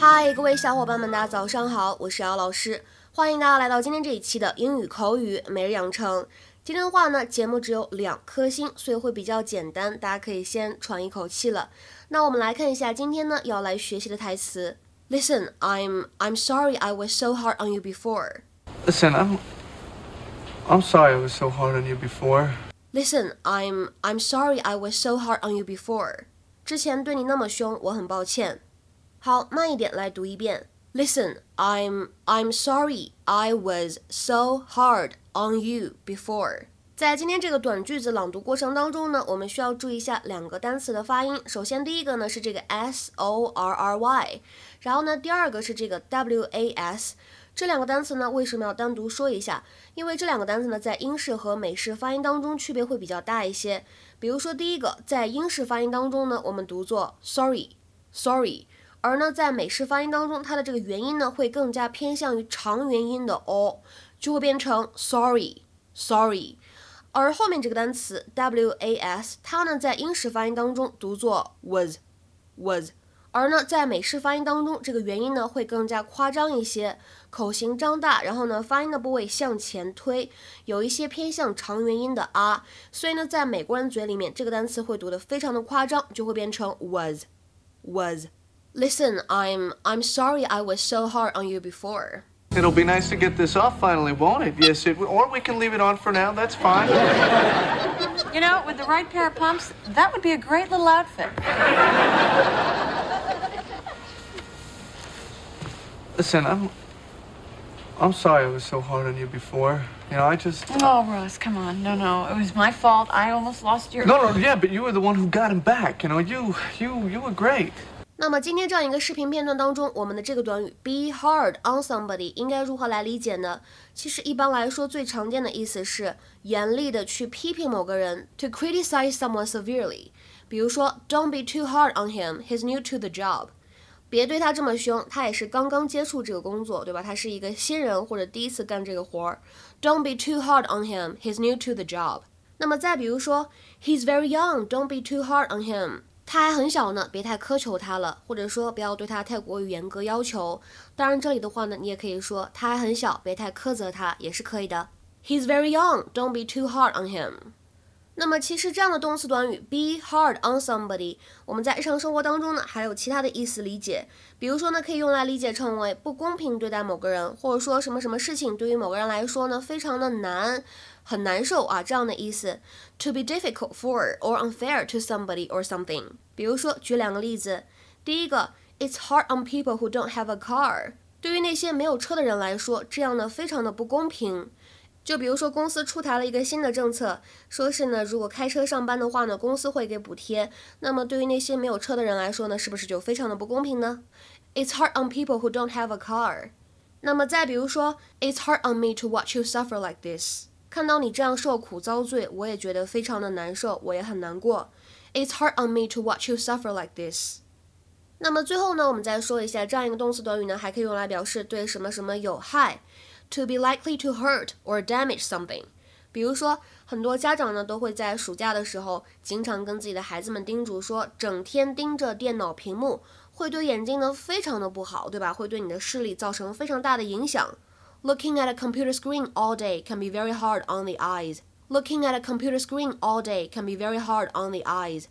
嗨，各位小伙伴们，大家早上好，我是姚老师，欢迎大家来到今天这一期的英语口语每日养成。今天的话呢，节目只有两颗星，所以会比较简单，大家可以先喘一口气了。那我们来看一下今天呢要来学习的台词。Listen, I'm I'm sorry I was so hard on you before. Listen, I'm I'm sorry I was so hard on you before. Listen, I'm I'm sorry I was so hard on you before. 之前对你那么凶，我很抱歉。好，慢一点来读一遍。Listen, I'm I'm sorry I was so hard on you before. 在今天这个短句子朗读过程当中呢，我们需要注意一下两个单词的发音。首先，第一个呢是这个 s o r r y，然后呢，第二个是这个 w a s。这两个单词呢，为什么要单独说一下？因为这两个单词呢，在英式和美式发音当中区别会比较大一些。比如说，第一个，在英式发音当中呢，我们读作 sorry，sorry。而呢，在美式发音当中，它的这个元音呢会更加偏向于长元音的 o，就会变成 sorry，sorry。而后面这个单词 was，它呢在英式发音当中读作 was，was。而呢在美式发音当中，这个元音呢会更加夸张一些，口型张大，然后呢发音的部位向前推，有一些偏向长元音的啊。所以呢，在美国人嘴里面，这个单词会读得非常的夸张，就会变成 was，was。Listen, I'm I'm sorry I was so hard on you before. It'll be nice to get this off finally, won't it? Yes, it or we can leave it on for now. That's fine. You know, with the right pair of pumps, that would be a great little outfit. Listen, I'm I'm sorry I was so hard on you before. You know, I just. Oh, Ross, come on. No, no, it was my fault. I almost lost your. No, no, yeah, but you were the one who got him back. You know, you, you, you were great. 那么今天这样一个视频片段当中，我们的这个短语 be hard on somebody 应该如何来理解呢？其实一般来说，最常见的意思是严厉的去批评某个人，to criticize someone severely。比如说，Don't be too hard on him. He's new to the job. 别对他这么凶，他也是刚刚接触这个工作，对吧？他是一个新人或者第一次干这个活儿。Don't be too hard on him. He's new to the job. 那么再比如说，He's very young. Don't be too hard on him. 他还很小呢，别太苛求他了，或者说不要对他太过于严格要求。当然，这里的话呢，你也可以说他还很小，别太苛责他，也是可以的。He's very young, don't be too hard on him. 那么其实这样的动词短语 be hard on somebody，我们在日常生活当中呢还有其他的意思理解。比如说呢，可以用来理解成为不公平对待某个人，或者说什么什么事情对于某个人来说呢非常的难。很难受啊，这样的意思。To be difficult for or unfair to somebody or something。比如说，举两个例子。第一个，It's hard on people who don't have a car。对于那些没有车的人来说，这样呢非常的不公平。就比如说，公司出台了一个新的政策，说是呢，如果开车上班的话呢，公司会给补贴。那么对于那些没有车的人来说呢，是不是就非常的不公平呢？It's hard on people who don't have a car。那么再比如说，It's hard on me to watch you suffer like this。看到你这样受苦遭罪，我也觉得非常的难受，我也很难过。It's hard on me to watch you suffer like this。那么最后呢，我们再说一下这样一个动词短语呢，还可以用来表示对什么什么有害，to be likely to hurt or damage something。比如说，很多家长呢都会在暑假的时候，经常跟自己的孩子们叮嘱说，整天盯着电脑屏幕会对眼睛呢非常的不好，对吧？会对你的视力造成非常大的影响。Looking at a computer screen all day can be very hard on the eyes. Looking at a computer screen all day can be very hard on the eyes.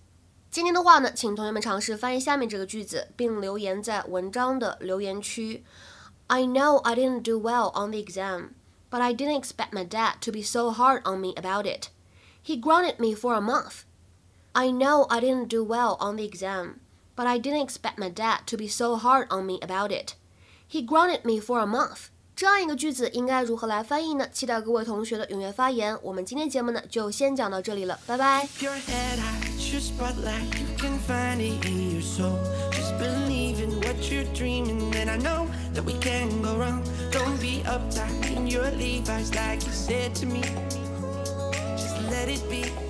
今天的话呢，请同学们尝试翻译下面这个句子，并留言在文章的留言区。I know I didn't do well on the exam, but I didn't expect my dad to be so hard on me about it. He grounded me for a month. I know I didn't do well on the exam, but I didn't expect my dad to be so hard on me about it. He grounded me for a month. 这样一个句子应该如何来翻译呢？期待各位同学的踊跃发言。我们今天节目呢就先讲到这里了，拜拜。Let it be